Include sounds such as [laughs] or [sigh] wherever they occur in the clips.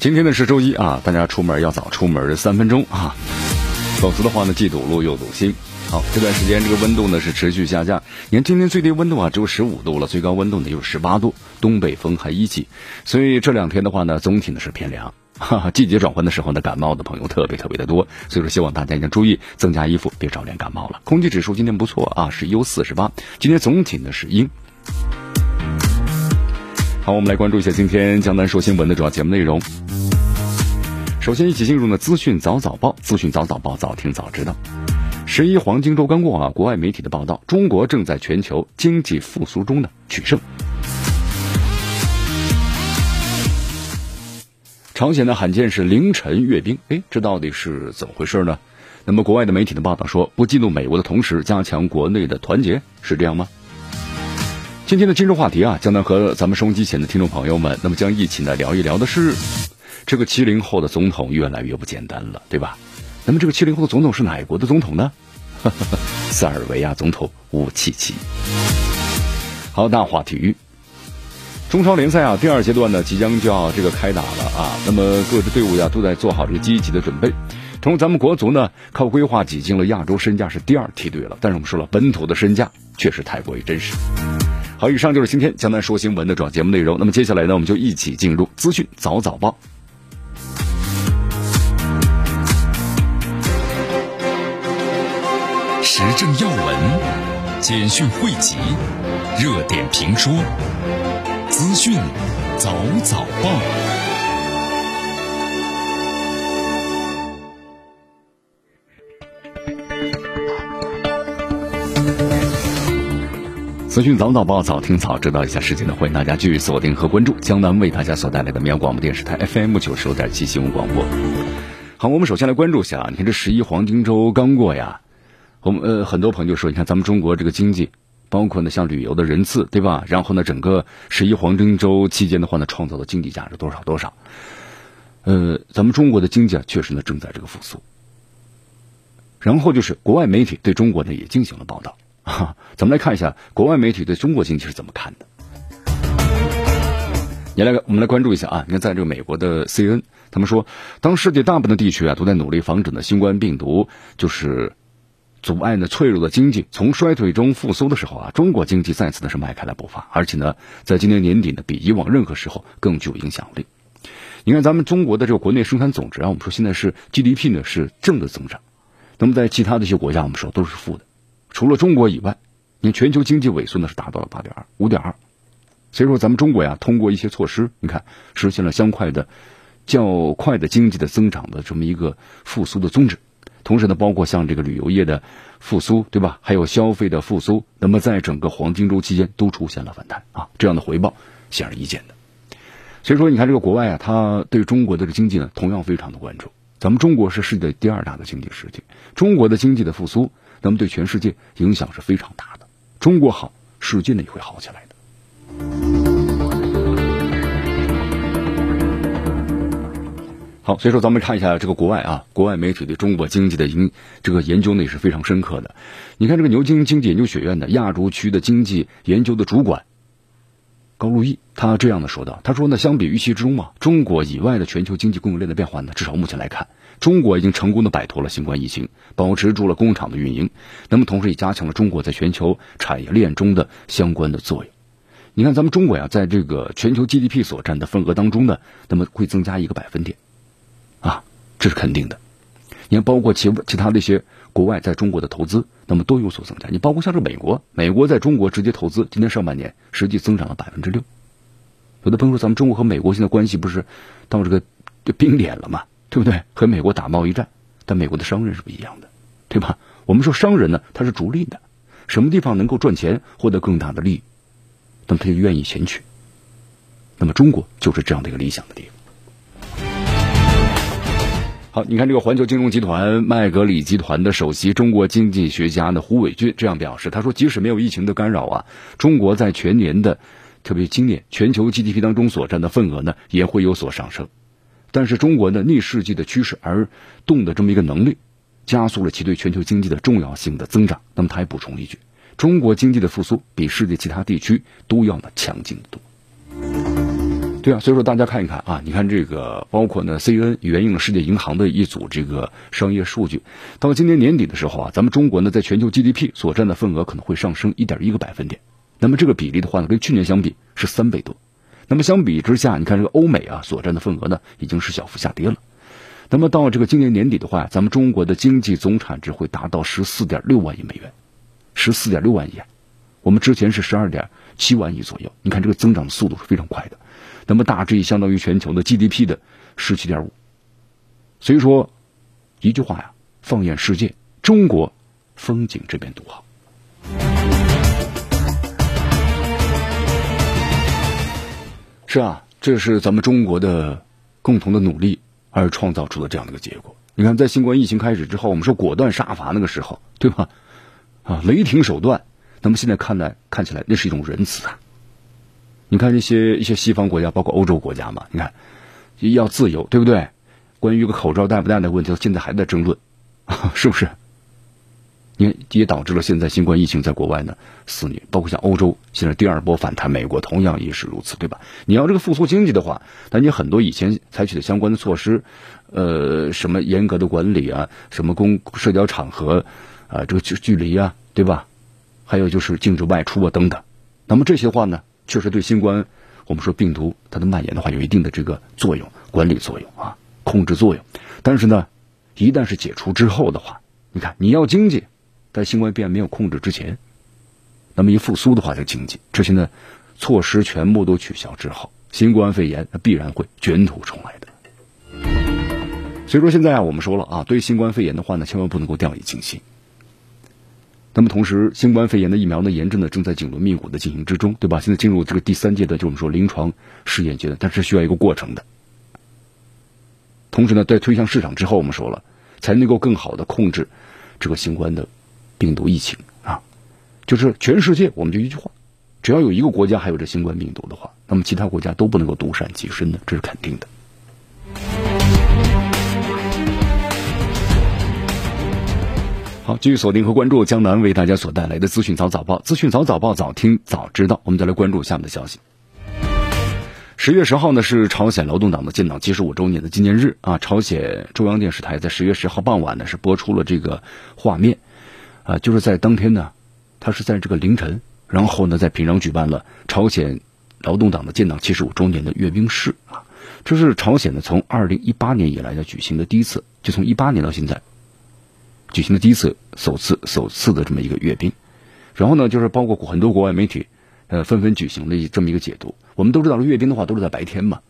今天呢是周一啊，大家出门要早出门三分钟啊，否则的话呢既堵路又堵心。好，这段时间这个温度呢是持续下降，你看今天最低温度啊只有十五度了，最高温度呢有十八度，东北风还一起，所以这两天的话呢总体呢是偏凉。哈哈，季节转换的时候呢，感冒的朋友特别特别的多，所以说希望大家一定注意增加衣服，别着凉感冒了。空气指数今天不错啊，是 U 四十八，今天总体呢是阴。好，我们来关注一下今天江南说新闻的主要节目内容。首先，一起进入呢资讯早早报，资讯早早报，早听早知道。十一黄金周刚过啊，国外媒体的报道，中国正在全球经济复苏中呢取胜。朝鲜呢罕见是凌晨阅兵，哎，这到底是怎么回事呢？那么国外的媒体的报道说，不嫉妒美国的同时，加强国内的团结，是这样吗？今天的今日话题啊，将能和咱们收音机前的听众朋友们，那么将一起呢聊一聊的是，这个七零后的总统越来越不简单了，对吧？那么这个七零后的总统是哪国的总统呢？[laughs] 塞尔维亚总统乌契奇。好，大话体育，中超联赛啊，第二阶段呢即将就要这个开打了啊。那么各支队伍呀都在做好这个积极的准备。同时，咱们国足呢靠规划挤进了亚洲身价是第二梯队了，但是我们说了，本土的身价确实太过于真实。好，以上就是今天江南说新闻的主要节目内容。那么接下来呢，我们就一起进入资讯早早报，时政要闻、简讯汇集、热点评说、资讯早早报。资讯早早报，早听早知道一下事情呢，欢迎大家继续锁定和关注江南为大家所带来的绵阳广播电视台 FM 九十五点七新闻广播。好，我们首先来关注一下，你看这十一黄金周刚过呀，我们呃很多朋友就说，你看咱们中国这个经济，包括呢像旅游的人次，对吧？然后呢整个十一黄金周期间的话呢，创造的经济价值多少多少？呃，咱们中国的经济啊，确实呢正在这个复苏。然后就是国外媒体对中国呢也进行了报道。哈，咱们来看一下国外媒体对中国经济是怎么看的。你来，我们来关注一下啊。你看，在这个美国的 CN，他们说，当世界大部分的地区啊都在努力防止呢新冠病毒就是阻碍呢脆弱的经济从衰退中复苏的时候啊，中国经济再次呢是迈开了步伐，而且呢，在今年年底呢，比以往任何时候更具有影响力。你看，咱们中国的这个国内生产总值啊，我们说现在是 GDP 呢是正的增长，那么在其他的一些国家，我们说都是负的。除了中国以外，你全球经济萎缩呢是达到了八点二五点二，所以说咱们中国呀通过一些措施，你看实现了相快的、较快的经济的增长的这么一个复苏的宗旨。同时呢，包括像这个旅游业的复苏，对吧？还有消费的复苏，那么在整个黄金周期间都出现了反弹啊，这样的回报显而易见的。所以说，你看这个国外啊，他对中国的这个经济呢同样非常的关注。咱们中国是世界第二大的经济实体，中国的经济的复苏。那么对全世界影响是非常大的。中国好，世界呢也会好起来的。好，所以说咱们看一下这个国外啊，国外媒体对中国经济的研这个研究呢也是非常深刻的。你看这个牛津经济研究学院的亚洲区的经济研究的主管高路易，他这样的说道：“他说呢，相比预期之中啊，中国以外的全球经济供应链的变化呢，至少目前来看。”中国已经成功的摆脱了新冠疫情，保持住了工厂的运营，那么同时也加强了中国在全球产业链中的相关的作用。你看，咱们中国呀，在这个全球 GDP 所占的份额当中呢，那么会增加一个百分点，啊，这是肯定的。你看，包括其其他的一些国外在中国的投资，那么都有所增加。你包括像是美国，美国在中国直接投资，今年上半年实际增长了百分之六。有的朋友说，咱们中国和美国现在关系不是到这个冰点了吗？对不对？和美国打贸易战，但美国的商人是不一样的，对吧？我们说商人呢，他是逐利的，什么地方能够赚钱，获得更大的利益，那么他就愿意前去。那么中国就是这样的一个理想的地方。你看这个环球金融集团麦格里集团的首席中国经济学家呢胡伟俊这样表示，他说，即使没有疫情的干扰啊，中国在全年的，特别今年全球 GDP 当中所占的份额呢也会有所上升。但是中国呢逆世纪的趋势而动的这么一个能力，加速了其对全球经济的重要性的增长。那么他还补充一句，中国经济的复苏比世界其他地区都要呢强劲的多。对啊，所以说大家看一看啊，你看这个包括呢，CN 援引了世界银行的一组这个商业数据，到今年年底的时候啊，咱们中国呢在全球 GDP 所占的份额可能会上升一点一个百分点。那么这个比例的话呢，跟去年相比是三倍多。那么相比之下，你看这个欧美啊所占的份额呢，已经是小幅下跌了。那么到这个今年年底的话，咱们中国的经济总产值会达到十四点六万亿美元，十四点六万亿，我们之前是十二点七万亿左右。你看这个增长的速度是非常快的。那么大致相当于全球的 GDP 的十七点五，所以说一句话呀，放眼世界，中国风景这边独好。是啊，这是咱们中国的共同的努力而创造出的这样的一个结果。你看，在新冠疫情开始之后，我们说果断杀伐那个时候，对吧？啊，雷霆手段。那么现在看来，看起来那是一种仁慈啊。你看那些一些西方国家，包括欧洲国家嘛，你看要自由，对不对？关于一个口罩戴不戴的问题，现在还在争论，[laughs] 是不是？你看也导致了现在新冠疫情在国外呢肆虐，包括像欧洲现在第二波反弹，美国同样也是如此，对吧？你要这个复苏经济的话，那你很多以前采取的相关的措施，呃，什么严格的管理啊，什么公社交场合啊，这个距距离啊，对吧？还有就是禁止外出啊等等，那么这些话呢？确实对新冠，我们说病毒它的蔓延的话有一定的这个作用，管理作用啊，控制作用。但是呢，一旦是解除之后的话，你看你要经济，在新冠病没有控制之前，那么一复苏的话，这经济这些呢措施全部都取消之后，新冠肺炎它必然会卷土重来的。所以说现在啊，我们说了啊，对新冠肺炎的话呢，千万不能够掉以轻心。那么同时，新冠肺炎的疫苗呢，研制呢正在紧锣密鼓的进行之中，对吧？现在进入这个第三阶段，就我们说临床试验阶段，但是需要一个过程的。同时呢，在推向市场之后，我们说了，才能够更好的控制这个新冠的病毒疫情啊。就是全世界，我们就一句话，只要有一个国家还有这新冠病毒的话，那么其他国家都不能够独善其身的，这是肯定的。好，继续锁定和关注江南为大家所带来的资讯早早报，资讯早早报，早听早知道。我们再来关注下面的消息。十月十号呢是朝鲜劳动党的建党七十五周年的纪念日啊。朝鲜中央电视台在十月十号傍晚呢是播出了这个画面啊，就是在当天呢，他是在这个凌晨，然后呢在平壤举办了朝鲜劳动党的建党七十五周年的阅兵式啊。这是朝鲜呢从二零一八年以来要举行的第一次，就从一八年到现在。举行的第一次、首次、首次的这么一个阅兵，然后呢，就是包括很多国外媒体，呃，纷纷举行了这么一个解读。我们都知道，阅兵的话都是在白天嘛，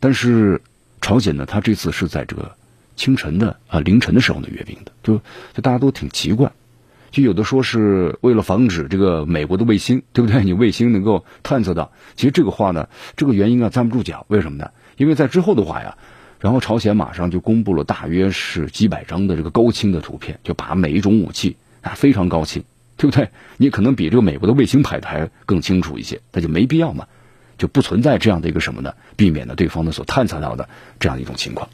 但是朝鲜呢，他这次是在这个清晨的啊凌晨的时候呢阅兵的，就就大家都挺奇怪，就有的说是为了防止这个美国的卫星，对不对？[laughs] 你卫星能够探测到，其实这个话呢，这个原因啊站不住脚，为什么呢？因为在之后的话呀。然后朝鲜马上就公布了大约是几百张的这个高清的图片，就把每一种武器啊非常高清，对不对？你可能比这个美国的卫星拍的还更清楚一些，那就没必要嘛，就不存在这样的一个什么呢？避免了对方呢所探测到的这样一种情况。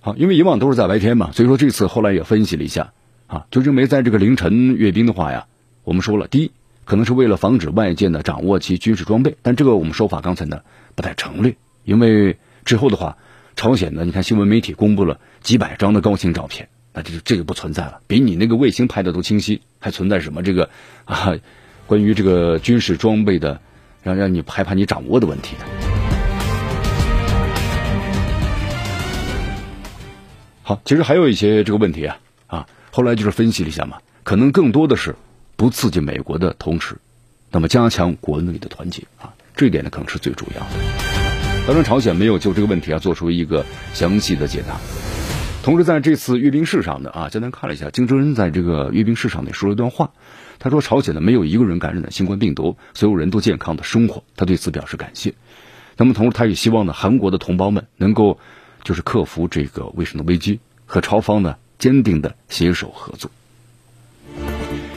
好，因为以往都是在白天嘛，所以说这次后来也分析了一下啊，就认为在这个凌晨阅兵的话呀，我们说了，第一可能是为了防止外界呢掌握其军事装备，但这个我们说法刚才呢。不太成立，因为之后的话，朝鲜呢，你看新闻媒体公布了几百张的高清照片，那这这就不存在了，比你那个卫星拍的都清晰，还存在什么这个啊，关于这个军事装备的，让让你害怕你掌握的问题呢。好，其实还有一些这个问题啊啊，后来就是分析了一下嘛，可能更多的是不刺激美国的同时，那么加强国内的团结啊。这一点呢，可能是最主要的。当然，朝鲜没有就这个问题啊做出一个详细的解答。同时，在这次阅兵式上呢，啊，简单看了一下，金正恩在这个阅兵式上呢说了一段话，他说：“朝鲜呢没有一个人感染了新冠病毒，所有人都健康的生活。”他对此表示感谢。那么，同时他也希望呢，韩国的同胞们能够就是克服这个卫生的危机，和朝方呢坚定的携手合作。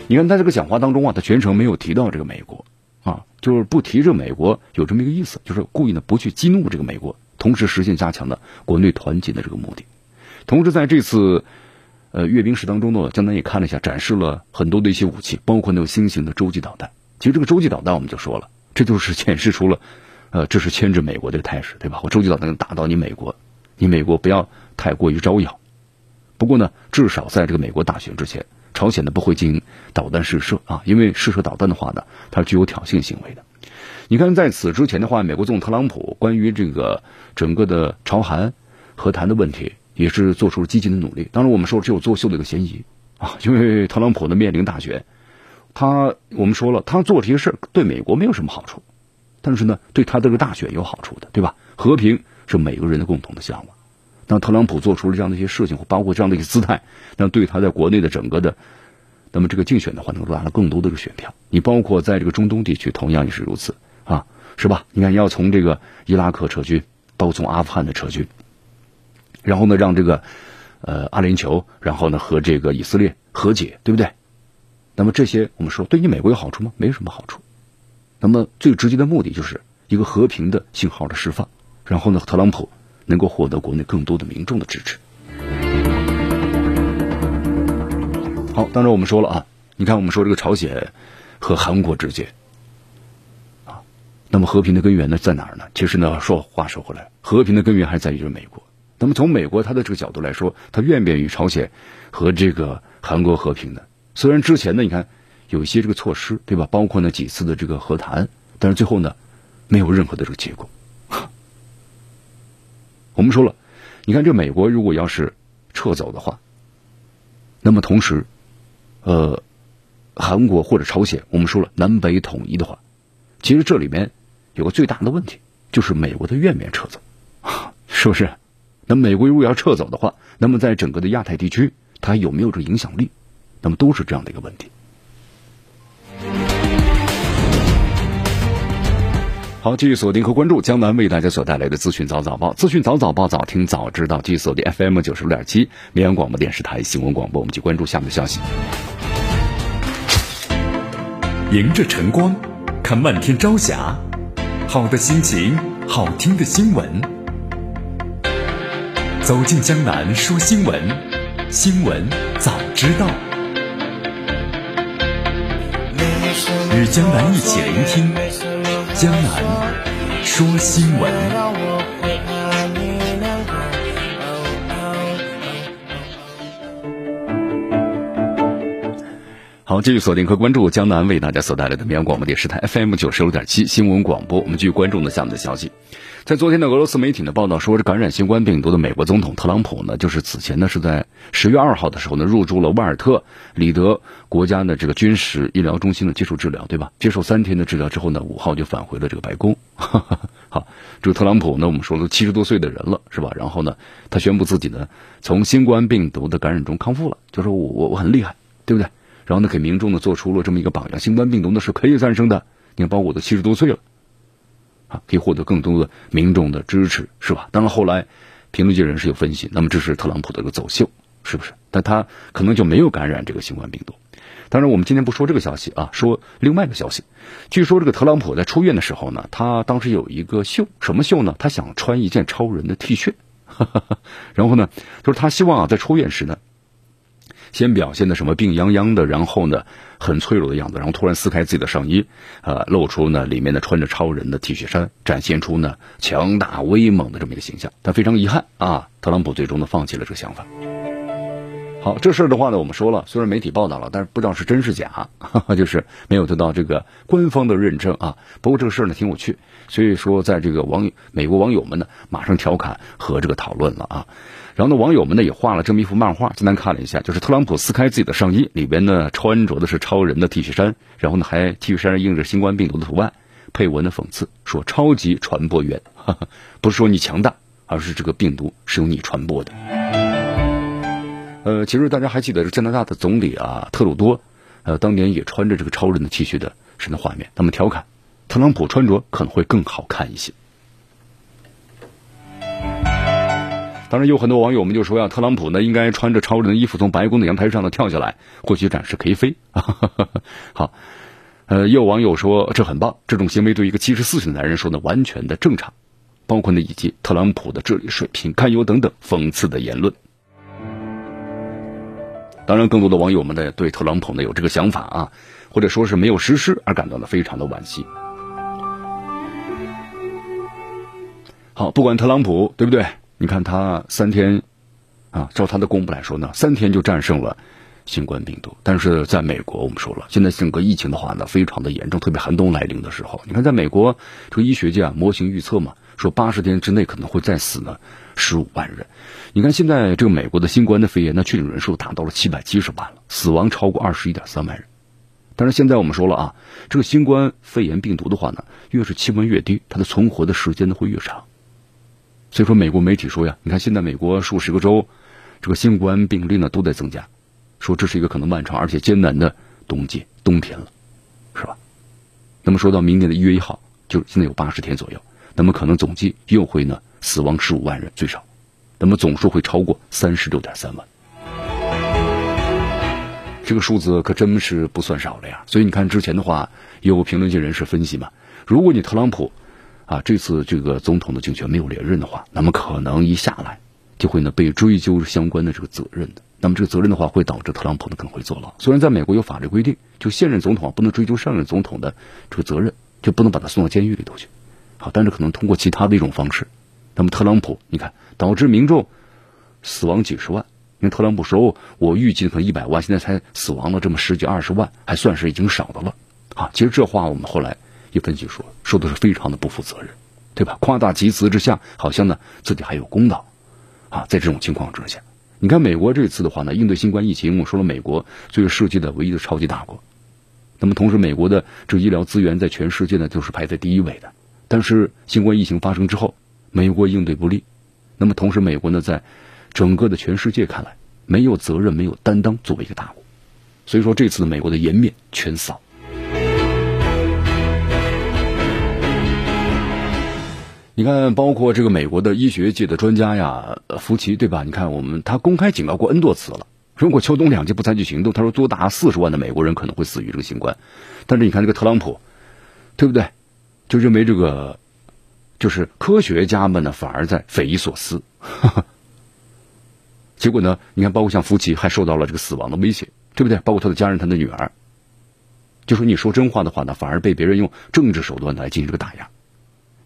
你看，在这个讲话当中啊，他全程没有提到这个美国啊，就是不提这美国，有这么一个意思，就是故意呢不去激怒这个美国，同时实现加强的国内团结的这个目的。同时，在这次，呃，阅兵式当中呢，江南也看了一下，展示了很多的一些武器，包括那种新型的洲际导弹。其实这个洲际导弹，我们就说了，这就是显示出了，呃，这是牵制美国的态势，对吧？我洲际导弹能打到你美国，你美国不要太过于招摇。不过呢，至少在这个美国大选之前，朝鲜呢不会进行导弹试射啊，因为试射导弹的话呢，它具有挑衅行为的。你看，在此之前的话，美国总统特朗普关于这个整个的朝韩和谈的问题。也是做出了积极的努力。当然，我们说只有作秀的一个嫌疑啊，因为特朗普呢面临大选，他我们说了，他做这些事对美国没有什么好处，但是呢，对他这个大选有好处的，对吧？和平是每个人的共同的向往。那特朗普做出了这样的一些事情，包括这样的一个姿态，那对他在国内的整个的，那么这个竞选的话，能够拿了更多的这个选票。你包括在这个中东地区，同样也是如此啊，是吧？你看，要从这个伊拉克撤军，包括从阿富汗的撤军。然后呢，让这个，呃，阿联酋，然后呢和这个以色列和解，对不对？那么这些我们说对你美国有好处吗？没什么好处。那么最直接的目的就是一个和平的信号的释放，然后呢，特朗普能够获得国内更多的民众的支持。好，当然我们说了啊，你看我们说这个朝鲜和韩国之间，啊，那么和平的根源呢在哪儿呢？其实呢，说话说回来，和平的根源还是在于就是美国。那么从美国他的这个角度来说，他愿不愿意朝鲜和这个韩国和平呢？虽然之前呢，你看有一些这个措施，对吧？包括呢几次的这个和谈，但是最后呢，没有任何的这个结果。我们说了，你看这美国如果要是撤走的话，那么同时，呃，韩国或者朝鲜，我们说了南北统一的话，其实这里面有个最大的问题，就是美国的愿不愿撤走，[laughs] 是不是？那美国如果要撤走的话，那么在整个的亚太地区，它有没有这影响力？那么都是这样的一个问题。好，继续锁定和关注江南为大家所带来的资讯早早报，资讯早早报，早听早知道。继续锁定 FM 九十六点七绵阳广播电视台新闻广播，我们去关注下面的消息。迎着晨光，看漫天朝霞，好的心情，好听的新闻。走进江南说新闻，新闻早知道，与江南一起聆听江南说新闻。好，继续锁定和关注江南为大家所带来的绵阳广播电视台 FM 九十六点七新闻广播。我们继续关注呢下面的消息。在昨天的俄罗斯媒体呢报道说，这感染新冠病毒的美国总统特朗普呢，就是此前呢是在十月二号的时候呢入住了瓦尔特里德国家的这个军事医疗中心呢接受治疗，对吧？接受三天的治疗之后呢，五号就返回了这个白宫。[laughs] 好，这个特朗普呢，我们说了七十多岁的人了，是吧？然后呢，他宣布自己呢从新冠病毒的感染中康复了，就说我我我很厉害，对不对？然后呢，给民众呢做出了这么一个榜样，新冠病毒呢是可以战胜的。你看，包括我都七十多岁了，啊，可以获得更多的民众的支持，是吧？当然后来评论界人士有分析，那么这是特朗普的一个走秀，是不是？但他可能就没有感染这个新冠病毒。当然，我们今天不说这个消息啊，说另外一个消息。据说这个特朗普在出院的时候呢，他当时有一个秀，什么秀呢？他想穿一件超人的 T 恤，[laughs] 然后呢，就是他希望啊，在出院时呢。先表现的什么病殃殃的，然后呢很脆弱的样子，然后突然撕开自己的上衣，呃，露出呢里面呢穿着超人的 T 恤衫，展现出呢强大威猛的这么一个形象。但非常遗憾啊，特朗普最终呢放弃了这个想法。好，这事儿的话呢，我们说了，虽然媒体报道了，但是不知道是真是假，哈 [laughs] 哈就是没有得到这个官方的认证啊。不过这个事儿呢挺有趣，所以说在这个网友美国网友们呢马上调侃和这个讨论了啊。然后呢，网友们呢也画了这么一幅漫画，简单看了一下，就是特朗普撕开自己的上衣，里边呢穿着的是超人的 T 恤衫，然后呢还 T 恤衫上印着新冠病毒的图案，配文的讽刺说：“超级传播源，不是说你强大，而是这个病毒是由你传播的。”呃，其实大家还记得加拿大的总理啊特鲁多，呃，当年也穿着这个超人的 T 恤的是那画面，他们调侃特朗普穿着可能会更好看一些。当然，有很多网友们就说呀，特朗普呢应该穿着超人的衣服从白宫的阳台上呢跳下来，或许展示可以飞。[laughs] 好，呃，也有网友说这很棒，这种行为对一个七十四岁的男人说呢完全的正常，包括呢以及特朗普的智力水平堪忧等等讽刺的言论。当然，更多的网友们呢对特朗普呢有这个想法啊，或者说是没有实施而感到呢非常的惋惜。好，不管特朗普对不对？你看他三天，啊，照他的公布来说呢，三天就战胜了新冠病毒。但是在美国，我们说了，现在整个疫情的话呢，非常的严重，特别寒冬来临的时候，你看在美国这个医学界啊，模型预测嘛，说八十天之内可能会再死呢十五万人。你看现在这个美国的新冠的肺炎，那确诊人数达到了七百七十万了，死亡超过二十一点三万人。但是现在我们说了啊，这个新冠肺炎病毒的话呢，越是气温越低，它的存活的时间呢会越长。所以说，美国媒体说呀，你看现在美国数十个州，这个新冠病例呢都在增加，说这是一个可能漫长而且艰难的冬季冬天了，是吧？那么说到明年的一月一号，就现在有八十天左右，那么可能总计又会呢死亡十五万人最少，那么总数会超过三十六点三万，这个数字可真是不算少了呀。所以你看之前的话，有评论界人士分析嘛，如果你特朗普。啊，这次这个总统的竞选没有连任的话，那么可能一下来就会呢被追究相关的这个责任的。那么这个责任的话，会导致特朗普呢可能会坐牢。虽然在美国有法律规定，就现任总统不能追究上任总统的这个责任，就不能把他送到监狱里头去。好，但是可能通过其他的一种方式。那么特朗普，你看导致民众死亡几十万，因为特朗普说，我预计可能一百万，现在才死亡了这么十几二十万，还算是已经少的了。啊，其实这话我们后来。一分析说，说的是非常的不负责任，对吧？夸大其词之下，好像呢自己还有公道，啊，在这种情况之下，你看美国这次的话呢，应对新冠疫情，我说了，美国作为世界的唯一的超级大国，那么同时，美国的这医疗资源在全世界呢就是排在第一位的。但是新冠疫情发生之后，美国应对不利，那么同时，美国呢在整个的全世界看来没有责任、没有担当，作为一个大国，所以说这次美国的颜面全扫。你看，包括这个美国的医学界的专家呀，福奇对吧？你看，我们他公开警告过 N 多次了，如果秋冬两季不采取行动，他说多达四十万的美国人可能会死于这个新冠。但是你看这个特朗普，对不对？就认为这个就是科学家们呢，反而在匪夷所思。[laughs] 结果呢，你看，包括像福奇还受到了这个死亡的威胁，对不对？包括他的家人，他的女儿，就说你说真话的话呢，反而被别人用政治手段来进行这个打压。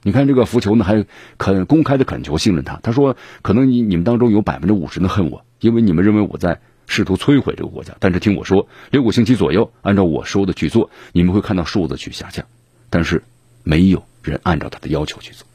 你看这个浮球呢，还肯公开的恳求信任他。他说：“可能你你们当中有百分之五十的恨我，因为你们认为我在试图摧毁这个国家。但是听我说，六个星期左右，按照我说的去做，你们会看到数字去下降。但是没有人按照他的要求去做。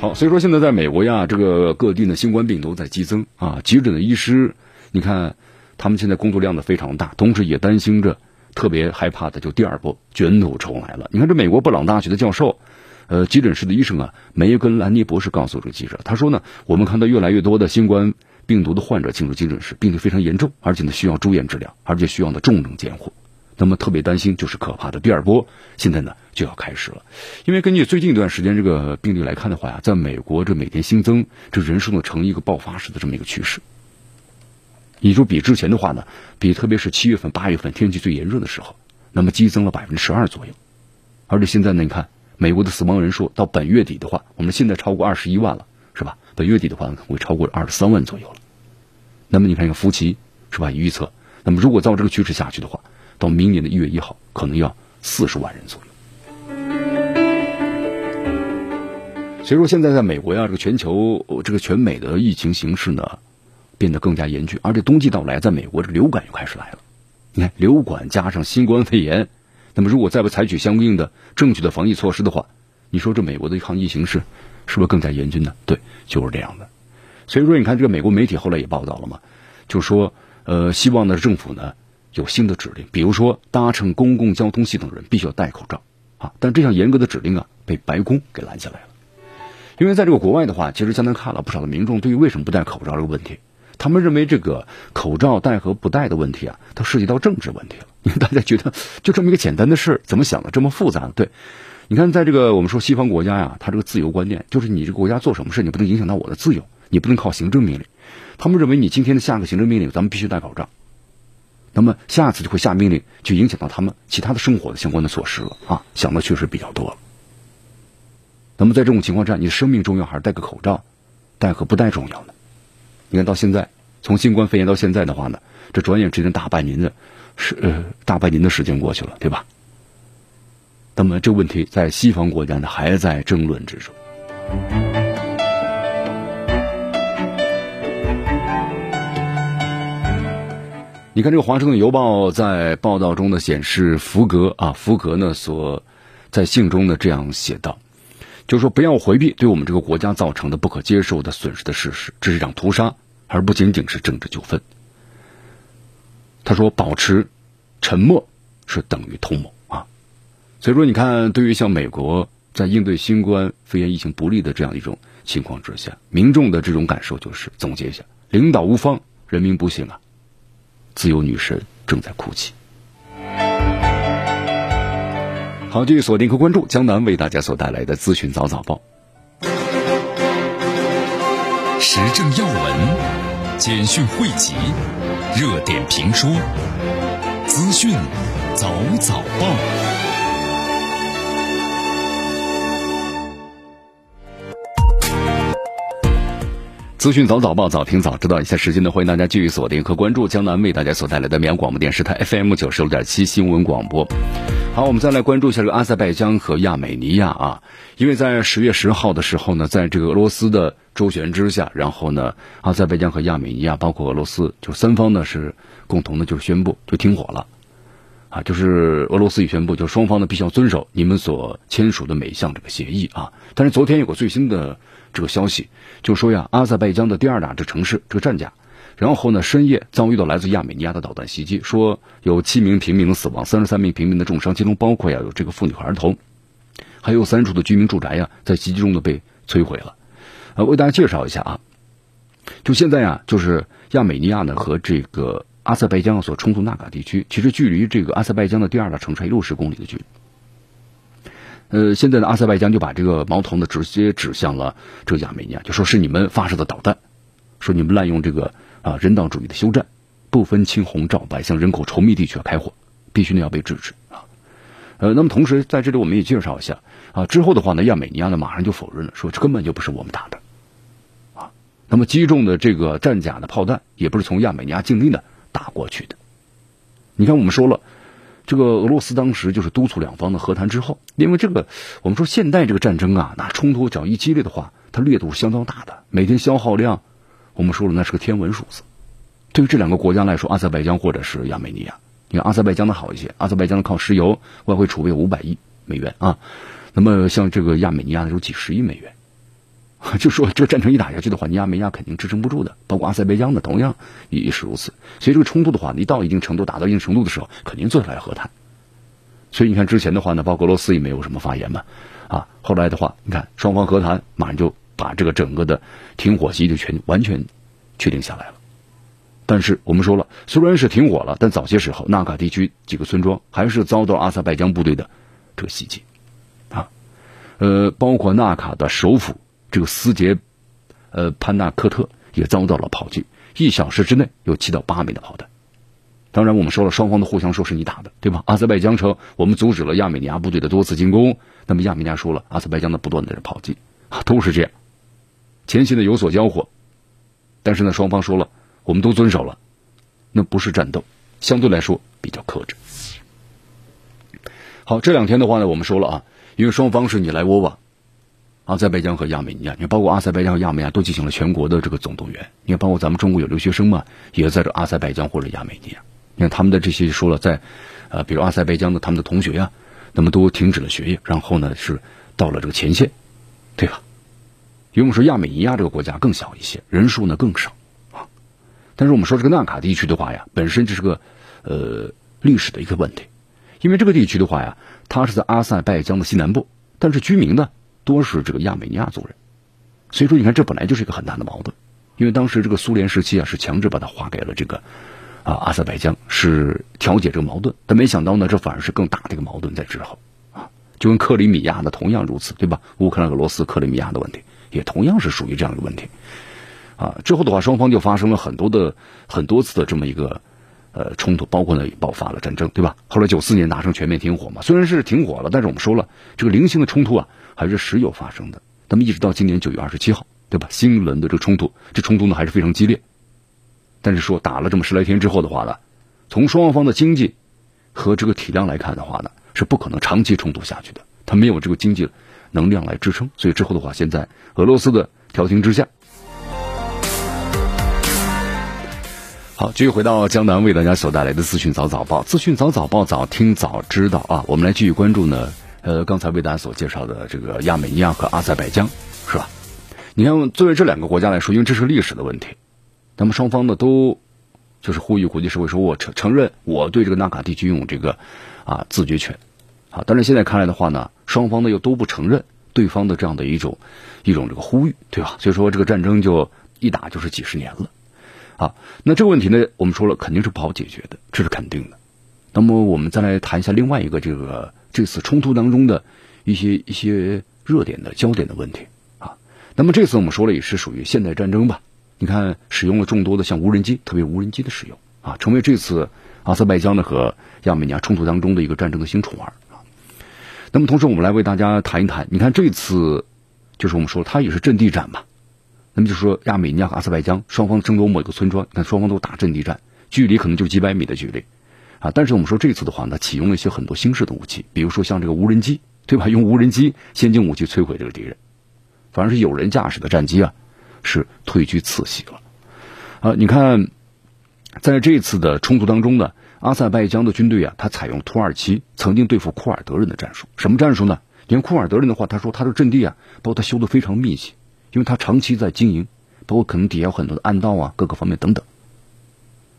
好，所以说现在在美国呀，这个各地的，新冠病毒在激增啊。急诊的医师，你看他们现在工作量呢非常大，同时也担心着。”特别害怕的就第二波卷土重来了。你看这美国布朗大学的教授，呃，急诊室的医生啊，梅根兰尼博士告诉这个记者，他说呢，我们看到越来越多的新冠病毒的患者进入急诊室，病情非常严重，而且呢需要住院治疗，而且需要呢重症监护。那么特别担心就是可怕的第二波，现在呢就要开始了。因为根据最近一段时间这个病例来看的话呀，在美国这每天新增这人数呢呈一个爆发式的这么一个趋势。你说比之前的话呢，比特别是七月份、八月份天气最炎热的时候，那么激增了百分之十二左右。而且现在呢，你看美国的死亡人数到本月底的话，我们现在超过二十一万了，是吧？本月底的话可能会超过二十三万左右了。那么你看一个福奇，是吧？预测，那么如果照这个趋势下去的话，到明年的一月一号，可能要四十万人左右。所以说，现在在美国呀，这个全球这个全美的疫情形势呢？变得更加严峻，而且冬季到来，在美国这流感又开始来了。你看，流感加上新冠肺炎，那么如果再不采取相应的正确的防疫措施的话，你说这美国的抗疫形势是不是更加严峻呢？对，就是这样的。所以说，你看这个美国媒体后来也报道了嘛，就说呃，希望呢政府呢有新的指令，比如说搭乘公共交通系统的人必须要戴口罩啊。但这项严格的指令啊，被白宫给拦下来了。因为在这个国外的话，其实江南看了不少的民众对于为什么不戴口罩这个问题，他们认为这个口罩戴和不戴的问题啊，它涉及到政治问题了。因 [laughs] 为大家觉得就这么一个简单的事，怎么想的这么复杂？对，你看，在这个我们说西方国家呀，它这个自由观念就是你这个国家做什么事，你不能影响到我的自由，你不能靠行政命令。他们认为你今天的下个行政命令，咱们必须戴口罩，那么下次就会下命令，就影响到他们其他的生活的相关的措施了啊。想的确实比较多了。那么在这种情况下，你的生命重要还是戴个口罩，戴和不戴重要呢？你看到现在，从新冠肺炎到现在的话呢，这转眼之间大半年的。是呃，大半年的时间过去了，对吧？那么这问题在西方国家呢，还在争论之中。你看，这个《华盛顿邮报》在报道中呢显示，福格啊，福格呢所在信中呢这样写道，就是说不要回避对我们这个国家造成的不可接受的损失的事实，这是一场屠杀，而不仅仅是政治纠纷。他说：“保持沉默是等于通谋啊！”所以说，你看，对于像美国在应对新冠肺炎疫情不利的这样一种情况之下，民众的这种感受就是总结一下：领导无方，人民不幸啊！自由女神正在哭泣。好，继续锁定和关注江南为大家所带来的资讯早早报，时政要闻，简讯汇集。热点评书，资讯早早报，资讯早早报，早听早知道。一下时间呢，欢迎大家继续锁定和关注江南为大家所带来的绵阳广播电视台 FM 九十六点七新闻广播。好，我们再来关注一下这个阿塞拜疆和亚美尼亚啊，因为在十月十号的时候呢，在这个俄罗斯的。周旋之下，然后呢，阿塞拜疆和亚美尼亚，包括俄罗斯，就三方呢是共同的，就是宣布就停火了，啊，就是俄罗斯也宣布，就双方呢必须要遵守你们所签署的每一项这个协议啊。但是昨天有个最新的这个消息，就说呀，阿塞拜疆的第二大这城市这个战甲，然后呢深夜遭遇到来自亚美尼亚的导弹袭击，说有七名平民的死亡，三十三名平民的重伤，其中包括呀有这个妇女和儿童，还有三处的居民住宅呀在袭击中的被摧毁了。呃，为大家介绍一下啊，就现在啊，就是亚美尼亚呢和这个阿塞拜疆所冲突纳卡地区，其实距离这个阿塞拜疆的第二大城市六十公里的距离。呃，现在呢，阿塞拜疆就把这个矛头呢直接指向了这个亚美尼亚，就说是你们发射的导弹，说你们滥用这个啊人道主义的休战，不分青红皂白向人口稠密地区开火，必须呢要被制止啊。呃，那么同时在这里我们也介绍一下啊，之后的话呢，亚美尼亚呢马上就否认了，说这根本就不是我们打的啊。那么击中的这个战甲的炮弹也不是从亚美尼亚境内的打过去的。你看，我们说了，这个俄罗斯当时就是督促两方的和谈之后，因为这个我们说现代这个战争啊，那冲突只要一激烈的话，它烈度是相当大的，每天消耗量，我们说了那是个天文数字。对于这两个国家来说，阿塞拜疆或者是亚美尼亚，你看阿塞拜疆的好一些，阿塞拜疆的靠石油，外汇储备五百亿美元啊，那么像这个亚美尼亚的有几十亿美元。[laughs] 就说这个战争一打下去的话，尼亚美亚肯定支撑不住的，包括阿塞拜疆的同样也是如此。所以这个冲突的话，一到一定程度，达到一定程度的时候，肯定坐下来和谈。所以你看之前的话呢，包括俄罗斯也没有什么发言嘛，啊，后来的话，你看双方和谈，马上就把这个整个的停火协议就全完全确定下来了。但是我们说了，虽然是停火了，但早些时候纳卡地区几个村庄还是遭到阿塞拜疆部队的这个袭击，啊，呃，包括纳卡的首府。这个斯捷，呃，潘纳克特也遭到了炮击，一小时之内有七到八枚的炮弹。当然，我们说了，双方的互相说是你打的，对吧？阿塞拜疆称我们阻止了亚美尼亚部队的多次进攻，那么亚美尼亚说了，阿塞拜疆的不断的炮击，都是这样。前期呢有所交火，但是呢双方说了，我们都遵守了，那不是战斗，相对来说比较克制。好，这两天的话呢，我们说了啊，因为双方是你来我往。阿塞拜疆和亚美尼亚，你看，包括阿塞拜疆和亚美尼亚都进行了全国的这个总动员。你看，包括咱们中国有留学生嘛，也在这阿塞拜疆或者亚美尼亚。你看他们的这些说了，在，呃，比如阿塞拜疆的他们的同学呀，那么都停止了学业，然后呢是到了这个前线，对吧？因为我们说亚美尼亚这个国家更小一些，人数呢更少啊。但是我们说这个纳卡地区的话呀，本身就是个呃历史的一个问题，因为这个地区的话呀，它是在阿塞拜疆的西南部，但是居民呢。多是这个亚美尼亚族人，所以说，你看这本来就是一个很大的矛盾，因为当时这个苏联时期啊是强制把它划给了这个啊阿塞拜疆，是调解这个矛盾，但没想到呢，这反而是更大的一个矛盾在之后啊，就跟克里米亚的同样如此，对吧？乌克兰、俄罗斯、克里米亚的问题也同样是属于这样一个问题啊。之后的话，双方就发生了很多的很多次的这么一个。呃，冲突包括呢，爆发了战争，对吧？后来九四年达成全面停火嘛，虽然是停火了，但是我们说了，这个零星的冲突啊，还是时有发生的。那么一直到今年九月二十七号，对吧？新一轮的这个冲突，这冲突呢还是非常激烈。但是说打了这么十来天之后的话呢，从双方的经济和这个体量来看的话呢，是不可能长期冲突下去的，它没有这个经济能量来支撑。所以之后的话，现在俄罗斯的调停之下。好，继续回到江南为大家所带来的资讯早早报，资讯早早报早听早知道啊。我们来继续关注呢，呃，刚才为大家所介绍的这个亚美尼亚和阿塞拜疆，是吧？你看，作为这两个国家来说，因为这是历史的问题，那么双方呢都就是呼吁国际社会说，我承承认我对这个纳卡地区拥有这个啊自决权，啊，但是现在看来的话呢，双方呢又都不承认对方的这样的一种一种这个呼吁，对吧？所以说这个战争就一打就是几十年了。啊，那这个问题呢，我们说了肯定是不好解决的，这是肯定的。那么我们再来谈一下另外一个这个这次冲突当中的一些一些热点的焦点的问题啊。那么这次我们说了也是属于现代战争吧？你看使用了众多的像无人机，特别无人机的使用啊，成为这次阿塞拜疆呢和亚美尼亚冲突当中的一个战争的新宠儿。那么同时我们来为大家谈一谈，你看这次就是我们说它也是阵地战嘛。那么就说，亚美尼亚和阿塞拜疆双方争夺某一个村庄，你看双方都打阵地战，距离可能就几百米的距离，啊，但是我们说这次的话呢，启用了一些很多新式的武器，比如说像这个无人机，对吧？用无人机先进武器摧毁这个敌人，反而是有人驾驶的战机啊，是退居次席了。啊，你看，在这次的冲突当中呢，阿塞拜疆的军队啊，他采用土耳其曾经对付库尔德人的战术，什么战术呢？你看库尔德人的话，他说他的阵地啊，包括他修的非常密集。因为他长期在经营，包括可能底下有很多的暗道啊，各个方面等等。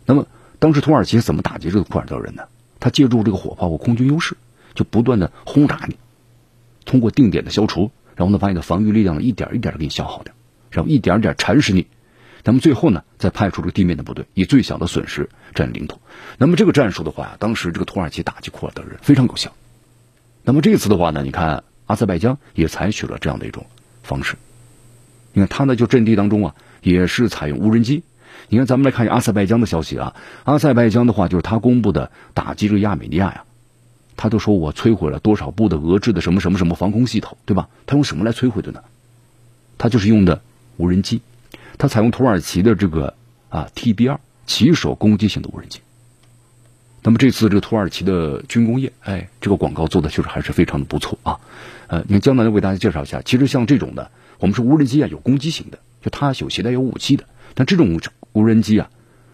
那么当时土耳其怎么打击这个库尔德人呢？他借助这个火炮和空军优势，就不断的轰炸你，通过定点的消除，然后呢把你的防御力量一点一点的给你消耗掉，然后一点点蚕食你。那么最后呢，再派出这个地面的部队，以最小的损失占领土。那么这个战术的话，当时这个土耳其打击库尔德人非常有效。那么这次的话呢，你看阿塞拜疆也采取了这样的一种方式。你看，他呢就阵地当中啊，也是采用无人机。你看，咱们来看一下阿塞拜疆的消息啊。阿塞拜疆的话，就是他公布的打击这个亚美尼亚呀，他都说我摧毁了多少部的俄制的什么什么什么防空系统，对吧？他用什么来摧毁的呢？他就是用的无人机，它采用土耳其的这个啊 TB 二骑手攻击型的无人机。那么这次这个土耳其的军工业，哎，这个广告做的确实还是非常的不错啊。呃，你看江南为大家介绍一下，其实像这种的。我们说无人机啊，有攻击型的，就它有携带有武器的。但这种无人机啊，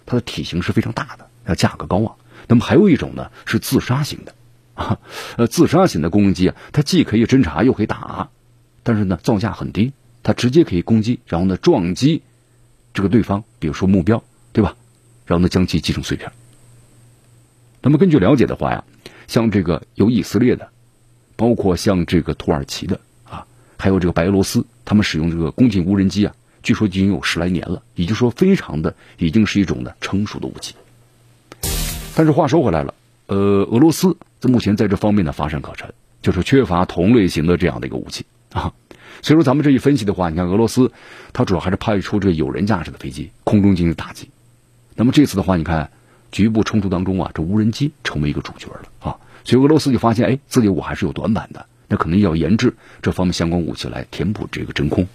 它的体型是非常大的，要价格高啊。那么还有一种呢，是自杀型的啊，呃，自杀型的攻击啊，它既可以侦察又可以打，但是呢，造价很低，它直接可以攻击，然后呢，撞击这个对方，比如说目标，对吧？然后呢，将其击成碎片。那么根据了解的话呀，像这个有以色列的，包括像这个土耳其的啊，还有这个白俄罗斯。他们使用这个攻击无人机啊，据说已经有十来年了，也就是说，非常的已经是一种呢成熟的武器。但是话说回来了，呃，俄罗斯在目前在这方面呢乏善可陈，就是缺乏同类型的这样的一个武器啊。所以说，咱们这一分析的话，你看俄罗斯，它主要还是派出这个有人驾驶的飞机空中进行打击。那么这次的话，你看局部冲突当中啊，这无人机成为一个主角了啊。所以俄罗斯就发现，哎，自己我还是有短板的。那可能要研制这方面相关武器来填补这个真空。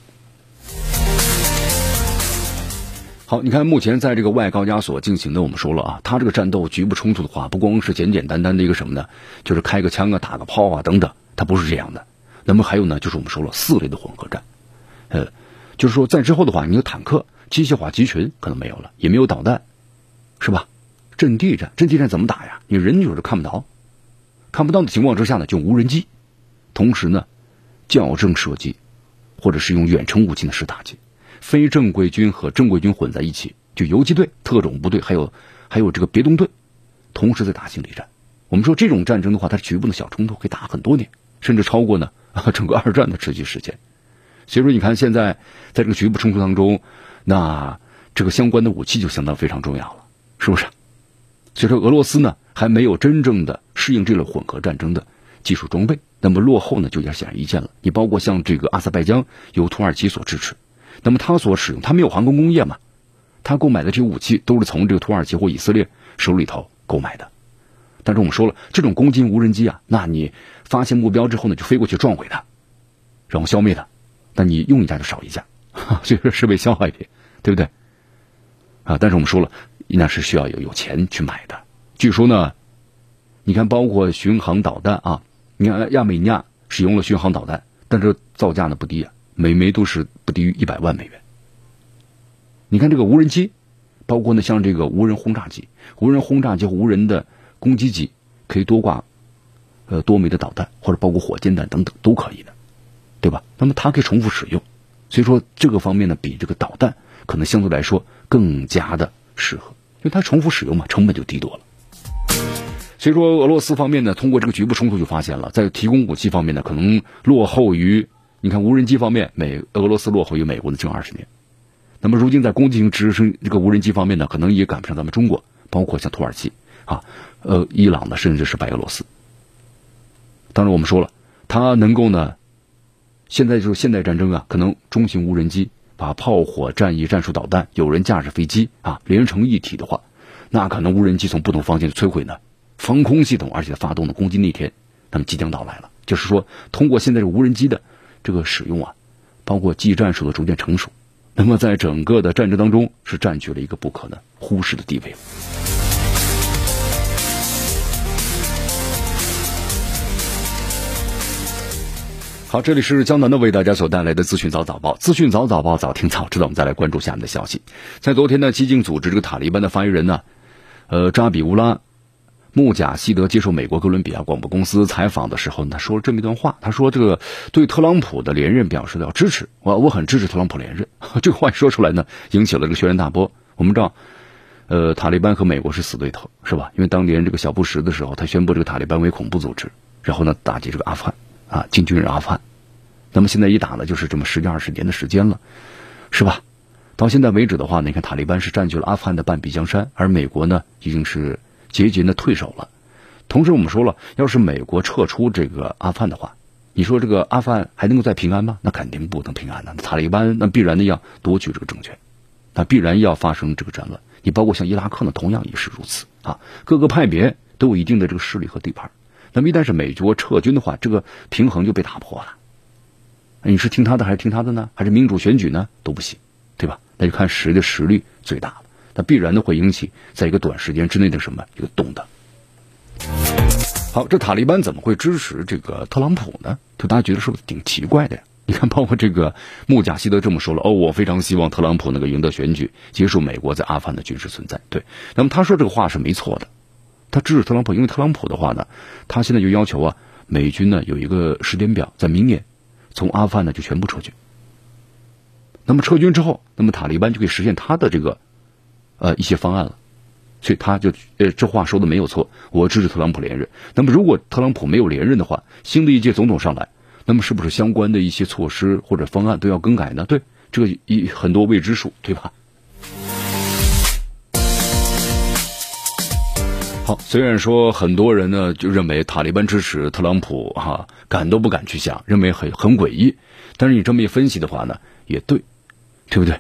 好，你看目前在这个外高加索进行的，我们说了啊，他这个战斗局部冲突的话，不光是简简单单的一个什么呢？就是开个枪啊、打个炮啊等等，它不是这样的。那么还有呢，就是我们说了四类的混合战，呃，就是说在之后的话，你有坦克、机械化集群可能没有了，也没有导弹，是吧？阵地战，阵地战怎么打呀？你人就是看不到，看不到的情况之下呢，就无人机。同时呢，校正射击，或者是用远程武器呢是打击，非正规军和正规军混在一起，就游击队、特种部队，还有还有这个别动队，同时在打心理战。我们说这种战争的话，它是局部的小冲突，可以打很多年，甚至超过呢啊 [laughs] 整个二战的持续时间。所以说，你看现在在这个局部冲突当中，那这个相关的武器就相当非常重要了，是不是？所以说，俄罗斯呢还没有真正的适应这类混合战争的技术装备，那么落后呢就也显而易见了。你包括像这个阿塞拜疆由土耳其所支持，那么他所使用他没有航空工业嘛，他购买的这些武器都是从这个土耳其或以色列手里头购买的。但是我们说了，这种攻击无人机啊，那你发现目标之后呢，就飞过去撞毁它，然后消灭它，那你用一架就少一架，所以说是被消耗一点，对不对？啊，但是我们说了，那是需要有有钱去买的。据说呢，你看，包括巡航导弹啊，你看亚美尼亚使用了巡航导弹，但是造价呢不低啊，每枚都是不低于一百万美元。你看这个无人机，包括呢像这个无人轰炸机、无人轰炸机和无人的。攻击机可以多挂，呃，多枚的导弹或者包括火箭弹等等都可以的，对吧？那么它可以重复使用，所以说这个方面呢，比这个导弹可能相对来说更加的适合，因为它重复使用嘛，成本就低多了。所以说，俄罗斯方面呢，通过这个局部冲突就发现了，在提供武器方面呢，可能落后于你看无人机方面，美俄罗斯落后于美国的近二十年。那么如今在攻击型直升这个无人机方面呢，可能也赶不上咱们中国，包括像土耳其啊。呃，伊朗的甚至是白俄罗斯。当然，我们说了，它能够呢，现在就是现代战争啊，可能中型无人机把炮火、战役、战术导弹、有人驾驶飞机啊连成一体的话，那可能无人机从不同方向摧毁呢，防空系统而且发动的攻击那天，那么即将到来了。就是说，通过现在这无人机的这个使用啊，包括技战术的逐渐成熟，那么在整个的战争当中是占据了一个不可能忽视的地位。好，这里是江南的为大家所带来的资讯早早报，资讯早早报早听早知道。我们再来关注下面的消息。在昨天呢，激进组织这个塔利班的发言人呢，呃，扎比乌拉穆贾希德接受美国哥伦比亚广播公司采访的时候呢，说了这么一段话。他说：“这个对特朗普的连任表示了支持，我我很支持特朗普连任。[laughs] ”这个话说出来呢，引起了这个轩然大波。我们知道，呃，塔利班和美国是死对头，是吧？因为当年这个小布什的时候，他宣布这个塔利班为恐怖组织，然后呢，打击这个阿富汗。啊，进军阿富汗，那么现在一打呢，就是这么十几二十年的时间了，是吧？到现在为止的话，你看塔利班是占据了阿富汗的半壁江山，而美国呢，已经是节节的退守了。同时，我们说了，要是美国撤出这个阿富汗的话，你说这个阿富汗还能够再平安吗？那肯定不能平安的。塔利班那必然的要夺取这个政权，那必然要发生这个战乱。你包括像伊拉克呢，同样也是如此啊。各个派别都有一定的这个势力和地盘。那么一旦是美国撤军的话，这个平衡就被打破了。你是听他的还是听他的呢？还是民主选举呢？都不行，对吧？那就看谁的实力最大了。那必然的会引起在一个短时间之内的什么一个动荡。好，这塔利班怎么会支持这个特朗普呢？就大家觉得是不是挺奇怪的呀？你看，包括这个穆贾希德这么说了：“哦，我非常希望特朗普能够赢得选举，结束美国在阿富汗的军事存在。”对，那么他说这个话是没错的。他支持特朗普，因为特朗普的话呢，他现在就要求啊，美军呢有一个时间表，在明年从阿富汗呢就全部撤军。那么撤军之后，那么塔利班就可以实现他的这个呃一些方案了。所以他就呃这话说的没有错，我支持特朗普连任。那么如果特朗普没有连任的话，新的一届总统上来，那么是不是相关的一些措施或者方案都要更改呢？对，这个一很多未知数，对吧？好，虽然说很多人呢就认为塔利班支持特朗普哈，敢都不敢去想，认为很很诡异。但是你这么一分析的话呢，也对，对不对？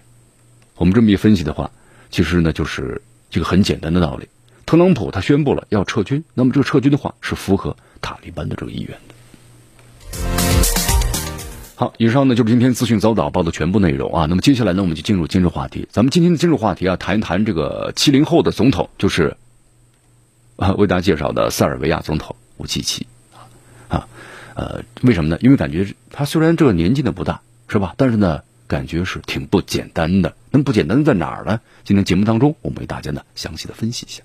我们这么一分析的话，其实呢就是一个很简单的道理。特朗普他宣布了要撤军，那么这个撤军的话是符合塔利班的这个意愿的。好，以上呢就是今天资讯早早报的全部内容啊。那么接下来呢，我们就进入今日话题。咱们今天的今日话题啊，谈一谈这个七零后的总统，就是。啊，为大家介绍的塞尔维亚总统武契奇啊啊，呃，为什么呢？因为感觉他虽然这个年纪呢不大，是吧？但是呢，感觉是挺不简单的。那么不简单在哪儿呢？今天节目当中，我们为大家呢详细的分析一下。